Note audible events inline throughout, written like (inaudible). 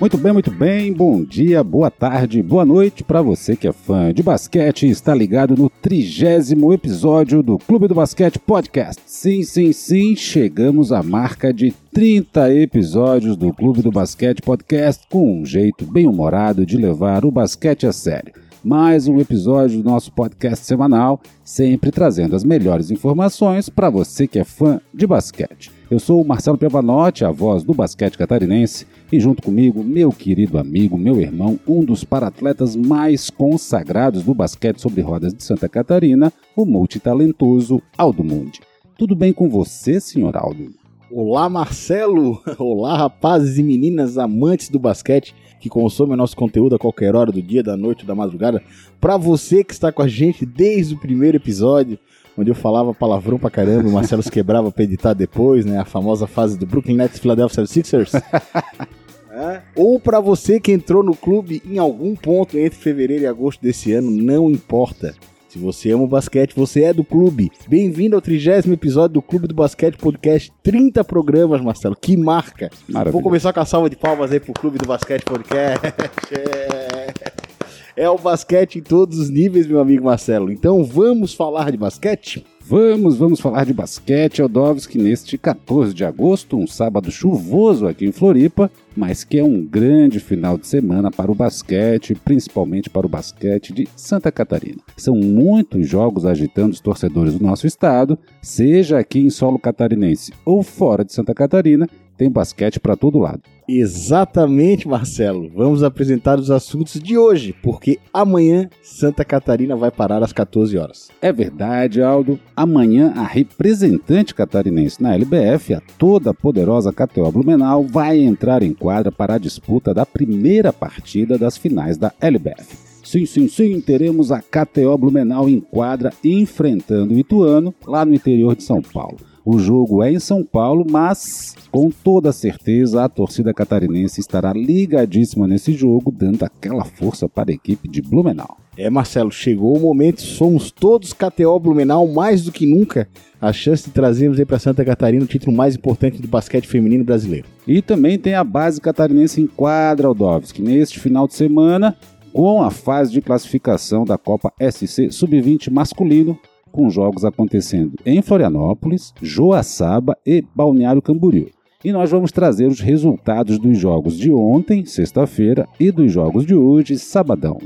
Muito bem, muito bem. Bom dia, boa tarde, boa noite para você que é fã de basquete e está ligado no trigésimo episódio do Clube do Basquete Podcast. Sim, sim, sim, chegamos à marca de 30 episódios do Clube do Basquete Podcast com um jeito bem humorado de levar o basquete a sério. Mais um episódio do nosso podcast semanal, sempre trazendo as melhores informações para você que é fã de basquete. Eu sou o Marcelo Piavanotti, a voz do basquete catarinense, e junto comigo, meu querido amigo, meu irmão, um dos paratletas mais consagrados do basquete sobre rodas de Santa Catarina, o multitalentoso Aldo Mundi. Tudo bem com você, senhor Aldo? Olá, Marcelo! (laughs) Olá, rapazes e meninas amantes do basquete que consomem nosso conteúdo a qualquer hora do dia, da noite, da madrugada. Para você que está com a gente desde o primeiro episódio, onde eu falava palavrão pra caramba, o Marcelo se quebrava pra editar depois, né? A famosa fase do Brooklyn Nets Philadelphia Sixers. (laughs) Né? Ou para você que entrou no clube em algum ponto entre fevereiro e agosto desse ano, não importa. Se você ama o basquete, você é do clube. Bem-vindo ao trigésimo episódio do Clube do Basquete Podcast. 30 programas, Marcelo. Que marca! Maravilha. Vou começar com a salva de palmas aí pro Clube do Basquete Podcast. É o basquete em todos os níveis, meu amigo Marcelo. Então vamos falar de basquete? Vamos, vamos falar de basquete, Aldovski, neste 14 de agosto, um sábado chuvoso aqui em Floripa, mas que é um grande final de semana para o basquete, principalmente para o basquete de Santa Catarina. São muitos jogos agitando os torcedores do nosso estado, seja aqui em solo catarinense ou fora de Santa Catarina, tem basquete para todo lado. Exatamente, Marcelo. Vamos apresentar os assuntos de hoje, porque amanhã Santa Catarina vai parar às 14 horas. É verdade, Aldo. Amanhã a representante catarinense na LBF, a toda poderosa KTO Blumenau, vai entrar em quadra para a disputa da primeira partida das finais da LBF. Sim, sim, sim, teremos a KTO Blumenau em quadra enfrentando o Ituano lá no interior de São Paulo. O jogo é em São Paulo, mas com toda certeza a torcida catarinense estará ligadíssima nesse jogo, dando aquela força para a equipe de Blumenau. É, Marcelo, chegou o momento, somos todos KTO Blumenau mais do que nunca. A chance de trazermos aí para Santa Catarina o título mais importante do basquete feminino brasileiro. E também tem a base catarinense em quadra, Aldovski. Neste final de semana, com a fase de classificação da Copa SC Sub-20 masculino, com jogos acontecendo em Florianópolis, Joaçaba e Balneário Camboriú. E nós vamos trazer os resultados dos jogos de ontem, sexta-feira, e dos jogos de hoje, sabadão.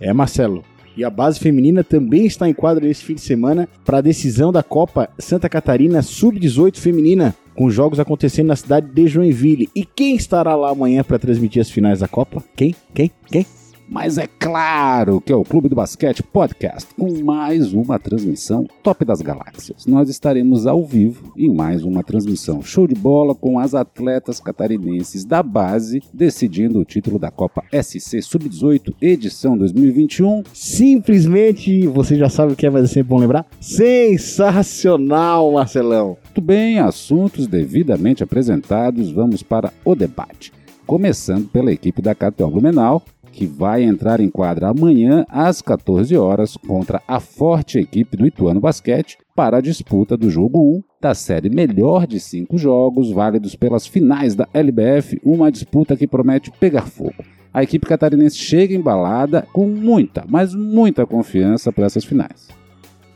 É, Marcelo. E a base feminina também está em quadro nesse fim de semana para a decisão da Copa Santa Catarina Sub-18 Feminina, com jogos acontecendo na cidade de Joinville. E quem estará lá amanhã para transmitir as finais da Copa? Quem? Quem? Quem? Mas é claro que é o Clube do Basquete Podcast, com mais uma transmissão top das galáxias. Nós estaremos ao vivo em mais uma transmissão show de bola com as atletas catarinenses da base decidindo o título da Copa SC Sub-18 edição 2021. Simplesmente, você já sabe o que é, mas é sempre bom lembrar, sensacional, Marcelão. Muito bem, assuntos devidamente apresentados, vamos para o debate. Começando pela equipe da KTO Blumenau, que vai entrar em quadra amanhã às 14 horas contra a forte equipe do Ituano Basquete para a disputa do jogo 1 da série melhor de cinco jogos válidos pelas finais da LBF, uma disputa que promete pegar fogo. A equipe catarinense chega embalada com muita, mas muita confiança para essas finais.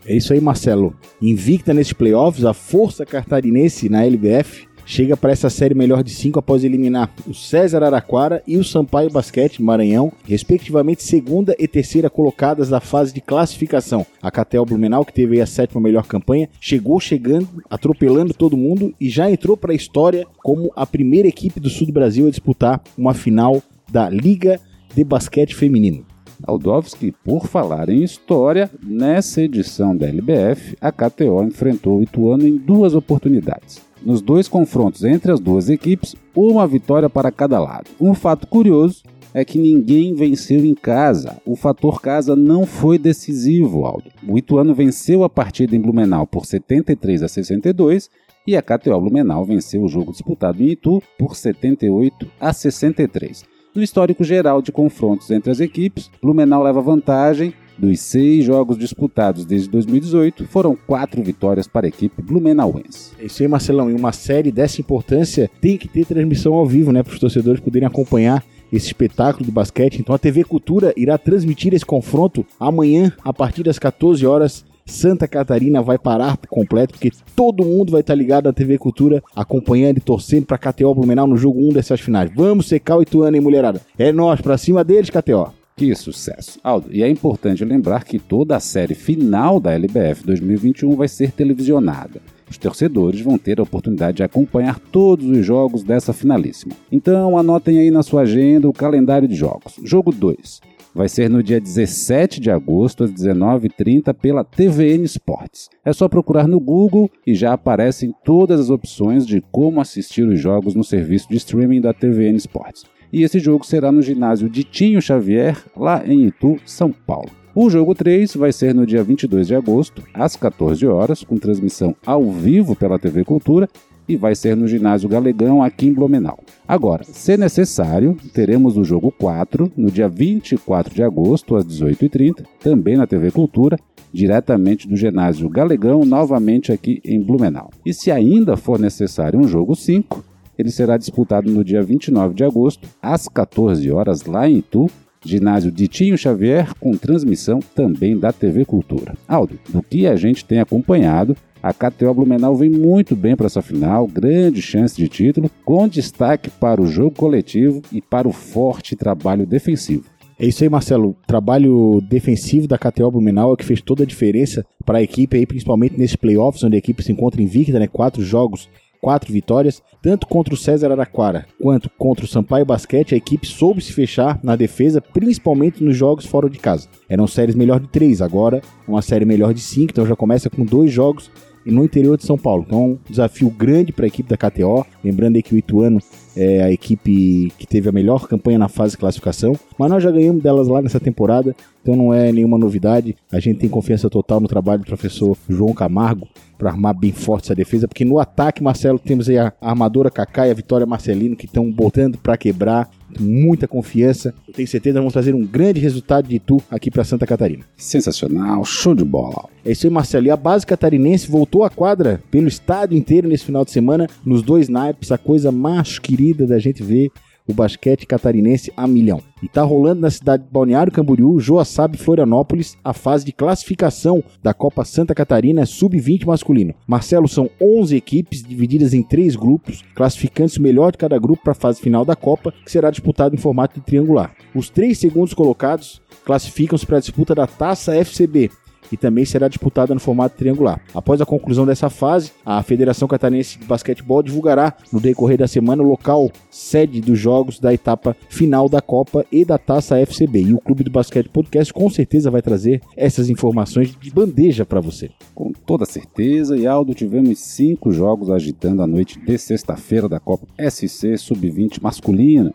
É isso aí, Marcelo. Invicta nesses playoffs, a força catarinense na LBF chega para essa série melhor de cinco após eliminar o César Araquara e o Sampaio Basquete Maranhão, respectivamente segunda e terceira colocadas da fase de classificação. A Catel Blumenau, que teve a sétima melhor campanha, chegou chegando, atropelando todo mundo e já entrou para a história como a primeira equipe do sul do Brasil a disputar uma final da Liga de Basquete Feminino. Aldovski, por falar em história, nessa edição da LBF, a KTO enfrentou o Ituano em duas oportunidades. Nos dois confrontos entre as duas equipes, uma vitória para cada lado. Um fato curioso é que ninguém venceu em casa. O fator casa não foi decisivo, Aldo. O Ituano venceu a partida em Blumenau por 73 a 62 e a KTO Blumenau venceu o jogo disputado em Itu por 78 a 63. No histórico geral de confrontos entre as equipes, Blumenau leva vantagem Dos seis jogos disputados desde 2018, foram quatro vitórias para a equipe blumenauense. É isso aí, Marcelão. E uma série dessa importância tem que ter transmissão ao vivo, né? Para os torcedores poderem acompanhar esse espetáculo do basquete. Então a TV Cultura irá transmitir esse confronto amanhã, a partir das 14 horas. Santa Catarina vai parar por completo, porque todo mundo vai estar ligado na TV Cultura, acompanhando e torcendo para KTO Blumenau no jogo 1 dessas finais. Vamos secar o Ituano, hein, mulherada? É nós, para cima deles, KTO. Que sucesso. Aldo, e é importante lembrar que toda a série final da LBF 2021 vai ser televisionada. Os torcedores vão ter a oportunidade de acompanhar todos os jogos dessa finalíssima. Então anotem aí na sua agenda o calendário de jogos. Jogo 2 vai ser no dia 17 de agosto, às 19h30, pela TVN Sports. É só procurar no Google e já aparecem todas as opções de como assistir os jogos no serviço de streaming da TVN Sports e esse jogo será no ginásio Ditinho Xavier, lá em Itu, São Paulo. O jogo 3 vai ser no dia 22 de agosto, às 14 horas, com transmissão ao vivo pela TV Cultura e vai ser no ginásio Galegão aqui em Blumenau. Agora, se necessário, teremos o jogo 4 no dia 24 de agosto às 18h30, também na TV Cultura, diretamente do ginásio Galegão, novamente aqui em Blumenau. E se ainda for necessário um jogo 5, ele será disputado no dia 29 de agosto, às 14 horas, lá em Itu, ginásio Ditinho Xavier, com transmissão também da TV Cultura. Aldo, do que a gente tem acompanhado, a KTO Blumenau vem muito bem para essa final, grande chance de título, com destaque para o jogo coletivo e para o forte trabalho defensivo. É isso aí, Marcelo. Trabalho defensivo da KTO Blumenau é o que fez toda a diferença para a equipe, aí, principalmente nesses playoffs, onde a equipe se encontra invicta, né? Quatro jogos quatro vitórias, tanto contra o César Araquara quanto contra o Sampaio Basquete, a equipe soube se fechar na defesa, principalmente nos jogos fora de casa. Eram séries melhor de três, agora uma série melhor de cinco, então já começa com dois jogos no interior de São Paulo. Então, um desafio grande para a equipe da KTO. Lembrando aí que o Ituano é a equipe que teve a melhor campanha na fase de classificação, mas nós já ganhamos delas lá nessa temporada, então não é nenhuma novidade. A gente tem confiança total no trabalho do professor João Camargo para armar bem forte essa defesa, porque no ataque, Marcelo, temos aí a armadora Kaká e a Vitória Marcelino que estão botando para quebrar, muita confiança. Eu tenho certeza que vamos trazer um grande resultado de Itu aqui para Santa Catarina. Sensacional, show de bola. É isso aí, Marcelo. E a base catarinense voltou à quadra pelo estádio inteiro nesse final de semana, nos dois naipes, a coisa mais querida da gente ver o basquete catarinense a milhão. E tá rolando na cidade de Balneário Camboriú, Joaçaba Florianópolis a fase de classificação da Copa Santa Catarina Sub-20 masculino. Marcelo, são 11 equipes divididas em três grupos, classificando-se o melhor de cada grupo para a fase final da Copa, que será disputada em formato de triangular. Os três segundos colocados classificam-se para a disputa da Taça FCB, e também será disputada no formato triangular. Após a conclusão dessa fase, a Federação Catarinense de Basquetebol divulgará no decorrer da semana o local sede dos jogos da etapa final da Copa e da Taça FCB. E o Clube do Basquete Podcast com certeza vai trazer essas informações de bandeja para você. Com toda certeza, e Aldo, tivemos cinco jogos agitando a noite de sexta-feira da Copa SC Sub-20 masculina.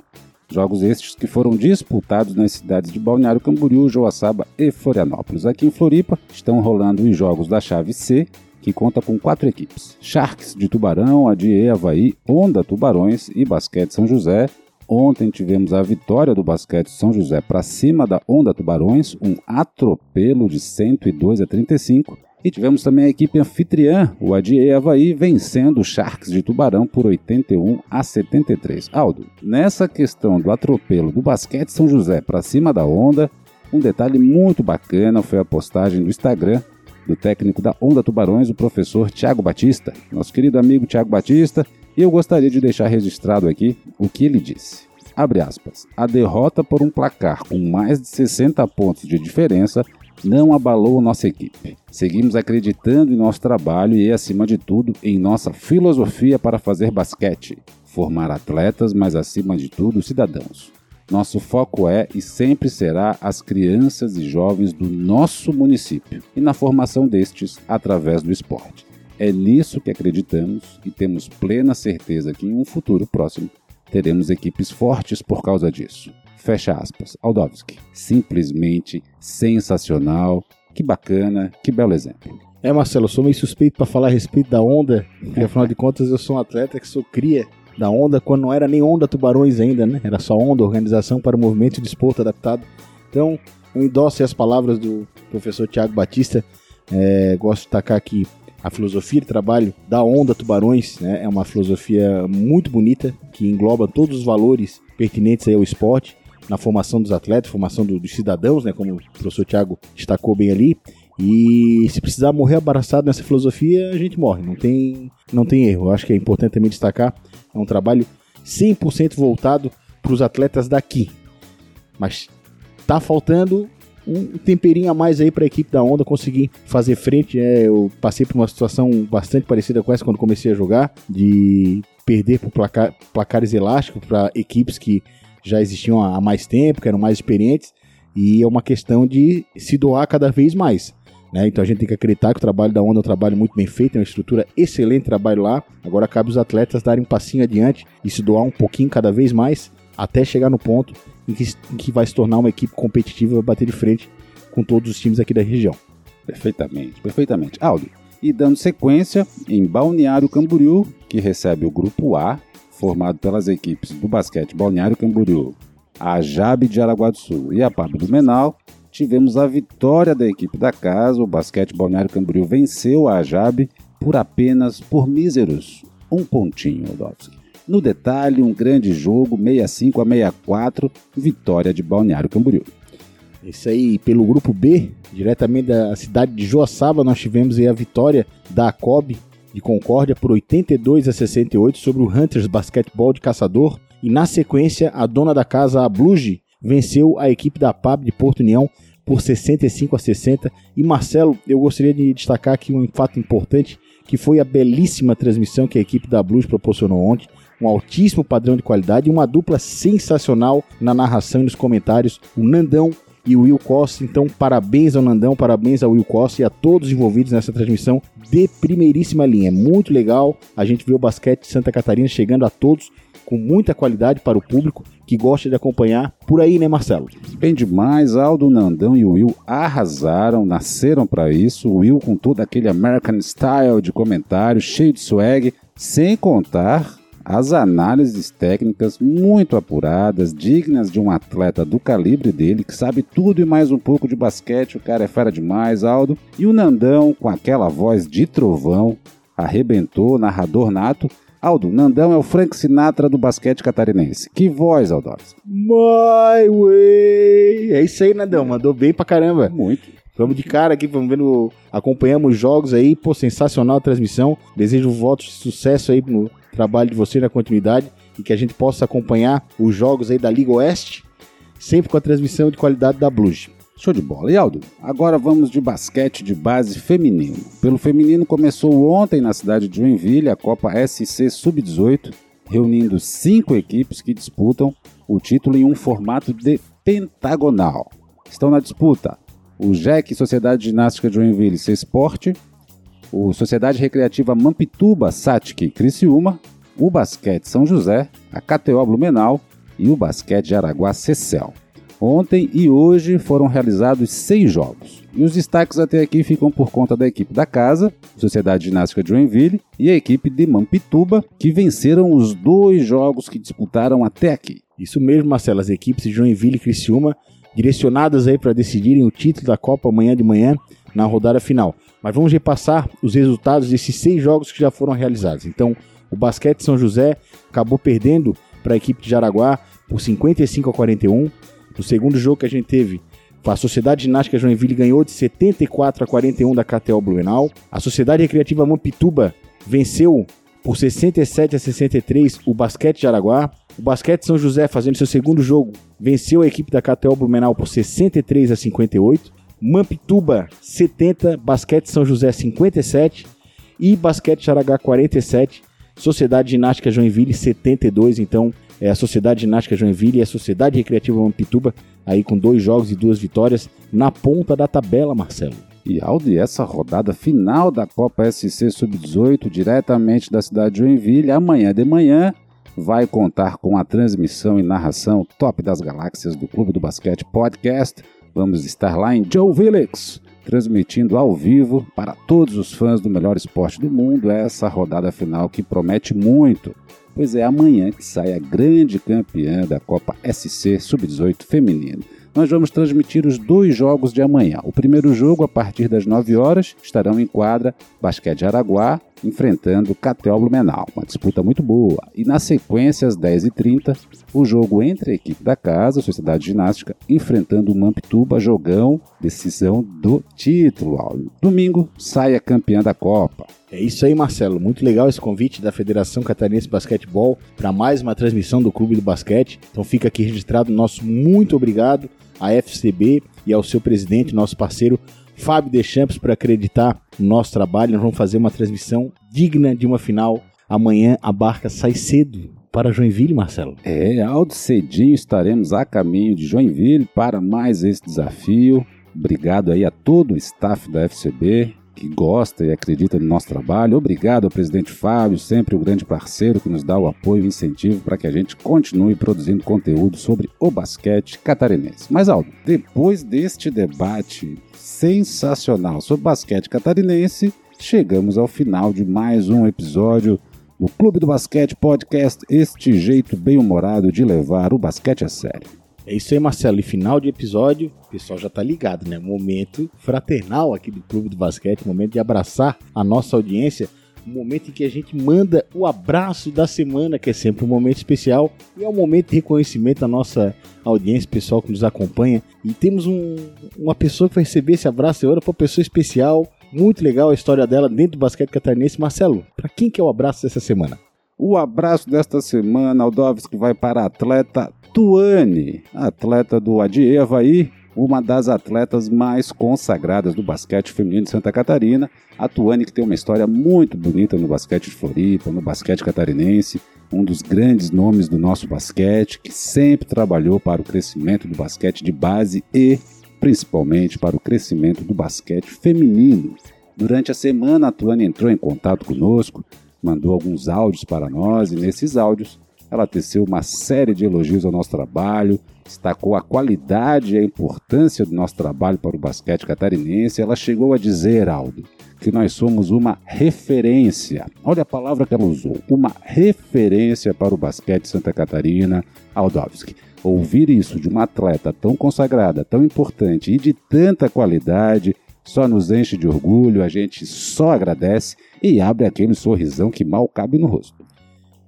Jogos estes que foram disputados nas cidades de Balneário Camboriú, Joaçaba e Florianópolis. Aqui em Floripa estão rolando os jogos da chave C, que conta com quatro equipes: Sharks de Tubarão, Adie Havaí, Onda Tubarões e Basquete São José. Ontem tivemos a vitória do Basquete São José para cima da Onda Tubarões, um atropelo de 102 a 35. E tivemos também a equipe anfitriã, o Adie Havaí, vencendo o Sharks de Tubarão por 81 a 73. Aldo, nessa questão do atropelo do basquete São José para cima da onda, um detalhe muito bacana foi a postagem do Instagram do técnico da Onda Tubarões, o professor Tiago Batista, nosso querido amigo Tiago Batista, e eu gostaria de deixar registrado aqui o que ele disse. Abre aspas. A derrota por um placar com mais de 60 pontos de diferença não abalou nossa equipe. Seguimos acreditando em nosso trabalho e, acima de tudo, em nossa filosofia para fazer basquete, formar atletas, mas acima de tudo, cidadãos. Nosso foco é e sempre será as crianças e jovens do nosso município e na formação destes através do esporte. É nisso que acreditamos e temos plena certeza que em um futuro próximo teremos equipes fortes por causa disso. Fecha aspas. Aldovski. Simplesmente sensacional. Que bacana, que belo exemplo. É, Marcelo, eu sou meio suspeito para falar a respeito da onda, porque afinal de contas eu sou um atleta que sou cria da onda quando não era nem onda tubarões ainda, né? Era só onda, organização para o movimento de desporto adaptado. Então, eu endosso as palavras do professor Tiago Batista. É, gosto de destacar aqui a filosofia de trabalho da Onda Tubarões, né? É uma filosofia muito bonita que engloba todos os valores pertinentes ao esporte, na formação dos atletas, formação do, dos cidadãos, né? Como o professor Tiago destacou bem ali. E se precisar morrer abraçado nessa filosofia, a gente morre, não tem, não tem erro. Eu acho que é importante também destacar, é um trabalho 100% voltado para os atletas daqui. Mas tá faltando um temperinho a mais aí para a equipe da Onda conseguir fazer frente. É, eu passei por uma situação bastante parecida com essa quando comecei a jogar, de perder por placar, placares elásticos para equipes que já existiam há mais tempo, que eram mais experientes, e é uma questão de se doar cada vez mais. Né? Então a gente tem que acreditar que o trabalho da Onda é um trabalho muito bem feito, é uma estrutura excelente trabalho lá. Agora cabe os atletas darem um passinho adiante e se doar um pouquinho cada vez mais até chegar no ponto em que, em que vai se tornar uma equipe competitiva e vai bater de frente com todos os times aqui da região. Perfeitamente, perfeitamente. Aldo, e dando sequência, em Balneário Camboriú, que recebe o Grupo A, formado pelas equipes do basquete Balneário Camboriú, a Jabe de Araguá do Sul e a Pablo Blumenau, tivemos a vitória da equipe da casa. O basquete Balneário Camboriú venceu a Jabe por apenas por míseros um pontinho, Rodolfo. No detalhe, um grande jogo, 65 a 64, vitória de Balneário Camboriú. Isso aí, pelo grupo B, diretamente da cidade de Joaçaba, nós tivemos aí a vitória da ACOB de Concórdia por 82 a 68 sobre o Hunters Basquetebol de Caçador. E na sequência, a dona da casa, a Bluge, venceu a equipe da PAB de Porto União por 65 a 60. E Marcelo, eu gostaria de destacar aqui um fato importante, que foi a belíssima transmissão que a equipe da Blues proporcionou ontem um altíssimo padrão de qualidade e uma dupla sensacional na narração e nos comentários. O Nandão e o Will Costa. Então, parabéns ao Nandão, parabéns ao Will Costa e a todos envolvidos nessa transmissão de primeiríssima linha. É muito legal a gente ver o basquete de Santa Catarina chegando a todos com muita qualidade para o público que gosta de acompanhar por aí, né, Marcelo? Bem demais, Aldo Nandão e o Will arrasaram, nasceram para isso. O Will com todo aquele American style de comentário, cheio de swag, sem contar as análises técnicas muito apuradas, dignas de um atleta do calibre dele, que sabe tudo e mais um pouco de basquete, o cara é fera demais, Aldo. E o Nandão, com aquela voz de trovão, arrebentou, narrador nato. Aldo, Nandão é o Frank Sinatra do basquete catarinense. Que voz, Aldores. My way! É isso aí, Nandão, mandou bem pra caramba. Muito. Vamos de cara aqui, vamos vendo, acompanhamos os jogos aí, pô, sensacional a transmissão. Desejo votos de sucesso aí no, trabalho de você na continuidade e que a gente possa acompanhar os jogos aí da Liga Oeste, sempre com a transmissão de qualidade da Blues. Show de bola. E Aldo, agora vamos de basquete de base feminino. Pelo feminino começou ontem na cidade de Joinville a Copa SC Sub-18, reunindo cinco equipes que disputam o título em um formato de pentagonal. Estão na disputa o JEC Sociedade Ginástica de Joinville C Esporte, o Sociedade Recreativa Mampituba Satic Criciúma, o Basquete São José, a KTO Blumenau e o Basquete de Araguá Cecel. Ontem e hoje foram realizados seis jogos. E os destaques até aqui ficam por conta da equipe da casa, Sociedade Ginástica de Joinville, e a equipe de Mampituba, que venceram os dois jogos que disputaram até aqui. Isso mesmo, Marcelo, as equipes de Joinville e Criciúma direcionadas aí para decidirem o título da Copa amanhã de manhã na rodada final. Mas vamos repassar os resultados desses seis jogos que já foram realizados. Então, o Basquete São José acabou perdendo para a equipe de Jaraguá por 55 a 41. No segundo jogo que a gente teve, a Sociedade Ginástica Joinville ganhou de 74 a 41 da KTO Blumenau. A Sociedade Recreativa Mampituba venceu por 67 a 63 o Basquete de Araguá. O Basquete São José, fazendo seu segundo jogo, venceu a equipe da KTO Blumenau por 63 a 58. Mampituba 70, Basquete São José 57 e Basquete Charagá 47, Sociedade Ginástica Joinville 72. Então, é a Sociedade Ginástica Joinville e a Sociedade Recreativa Mampituba aí com dois jogos e duas vitórias na ponta da tabela, Marcelo. E Aldo, essa rodada final da Copa SC Sub-18, diretamente da cidade de Joinville, amanhã de manhã, vai contar com a transmissão e narração top das galáxias do Clube do Basquete Podcast Vamos estar lá em Joe Villix, transmitindo ao vivo para todos os fãs do melhor esporte do mundo essa rodada final que promete muito. Pois é amanhã que sai a grande campeã da Copa SC Sub-18 feminino. nós vamos transmitir os dois jogos de amanhã. O primeiro jogo, a partir das 9 horas, estarão em quadra Basquete Araguá enfrentando Catel Blumenau, uma disputa muito boa. E na sequência, às 10h30, o jogo entre a equipe da casa, Sociedade Ginástica, enfrentando o Mamptuba, jogão, decisão do título. Domingo, sai a campeã da Copa. É isso aí, Marcelo. Muito legal esse convite da Federação Catarinense de Basquetebol para mais uma transmissão do Clube do Basquete. Então fica aqui registrado nosso muito obrigado à FCB e ao seu presidente, nosso parceiro Fábio Deschamps por acreditar no nosso trabalho. Nós vamos fazer uma transmissão digna de uma final. Amanhã a barca sai cedo para Joinville, Marcelo. É, Aldo cedinho estaremos a caminho de Joinville para mais esse desafio. Obrigado aí a todo o staff da FCB que gosta e acredita no nosso trabalho. Obrigado ao presidente Fábio, sempre o grande parceiro que nos dá o apoio e incentivo para que a gente continue produzindo conteúdo sobre o basquete catarinense. Mas Aldo, depois deste debate sensacional sobre basquete catarinense, chegamos ao final de mais um episódio do Clube do Basquete Podcast, este jeito bem-humorado de levar o basquete a sério. É isso aí, Marcelo. E final de episódio, o pessoal já tá ligado, né? Momento fraternal aqui do Clube do Basquete, momento de abraçar a nossa audiência, momento em que a gente manda o abraço da semana, que é sempre um momento especial, e é um momento de reconhecimento à nossa audiência, pessoal que nos acompanha. E temos um, uma pessoa que vai receber esse abraço agora, uma pessoa especial, muito legal a história dela dentro do basquete catarinense. Marcelo, para quem que é o abraço dessa semana? O abraço desta semana, Aldovski, vai para a atleta Tuane, atleta do Adieva aí, uma das atletas mais consagradas do basquete feminino de Santa Catarina. A Tuane que tem uma história muito bonita no basquete de Floripa, no basquete catarinense, um dos grandes nomes do nosso basquete, que sempre trabalhou para o crescimento do basquete de base e principalmente para o crescimento do basquete feminino. Durante a semana, a Tuane entrou em contato conosco, mandou alguns áudios para nós e nesses áudios ela teceu uma série de elogios ao nosso trabalho, destacou a qualidade e a importância do nosso trabalho para o basquete catarinense. Ela chegou a dizer, Aldo, que nós somos uma referência. Olha a palavra que ela usou, uma referência para o basquete Santa Catarina, Aldovski. Ouvir isso de uma atleta tão consagrada, tão importante e de tanta qualidade só nos enche de orgulho, a gente só agradece e abre aquele sorrisão que mal cabe no rosto.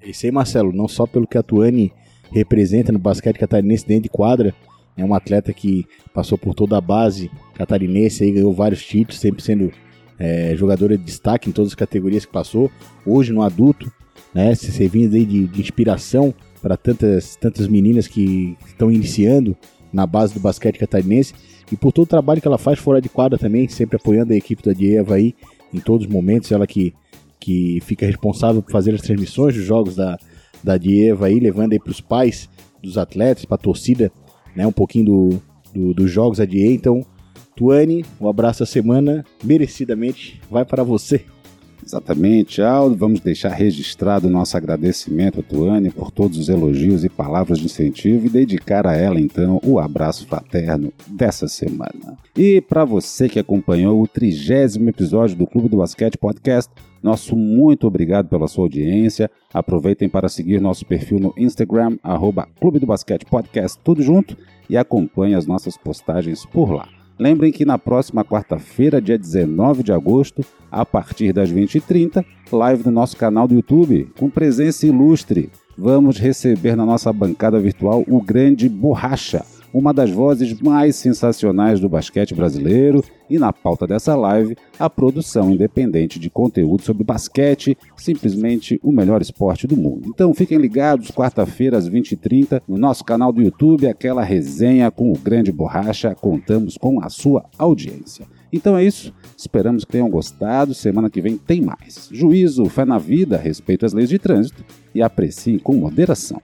É isso aí, Marcelo, não só pelo que a Tuane representa no basquete catarinense dentro de quadra, é uma atleta que passou por toda a base catarinense, aí ganhou vários títulos, sempre sendo é, jogadora de destaque em todas as categorias que passou. Hoje no adulto, né, servindo de, de inspiração para tantas, tantas meninas que estão iniciando na base do basquete catarinense e por todo o trabalho que ela faz fora de quadra também, sempre apoiando a equipe da Dieva aí em todos os momentos, ela que, que fica responsável por fazer as transmissões dos jogos da, da Dieva aí, levando aí para os pais dos atletas, para a torcida, né, um pouquinho do, do, dos jogos da DIE. Então, Tuane, um abraço a semana, merecidamente, vai para você. Exatamente, Aldo. Vamos deixar registrado nosso agradecimento a Tuane por todos os elogios e palavras de incentivo e dedicar a ela, então, o abraço fraterno dessa semana. E para você que acompanhou o trigésimo episódio do Clube do Basquete Podcast, nosso muito obrigado pela sua audiência. Aproveitem para seguir nosso perfil no Instagram, arroba Clube do Basquete Podcast, tudo junto, e acompanhe as nossas postagens por lá. Lembrem que na próxima quarta-feira, dia 19 de agosto, a partir das 20h30, live no nosso canal do YouTube, com presença ilustre. Vamos receber na nossa bancada virtual o grande Borracha, uma das vozes mais sensacionais do basquete brasileiro, e na pauta dessa live, a produção independente de conteúdo sobre basquete, simplesmente o melhor esporte do mundo. Então fiquem ligados, quarta-feira às 20h30, no nosso canal do YouTube, aquela resenha com o grande Borracha, contamos com a sua audiência. Então é isso, esperamos que tenham gostado. Semana que vem tem mais. Juízo, fé na vida, respeito às leis de trânsito e apreciem com moderação.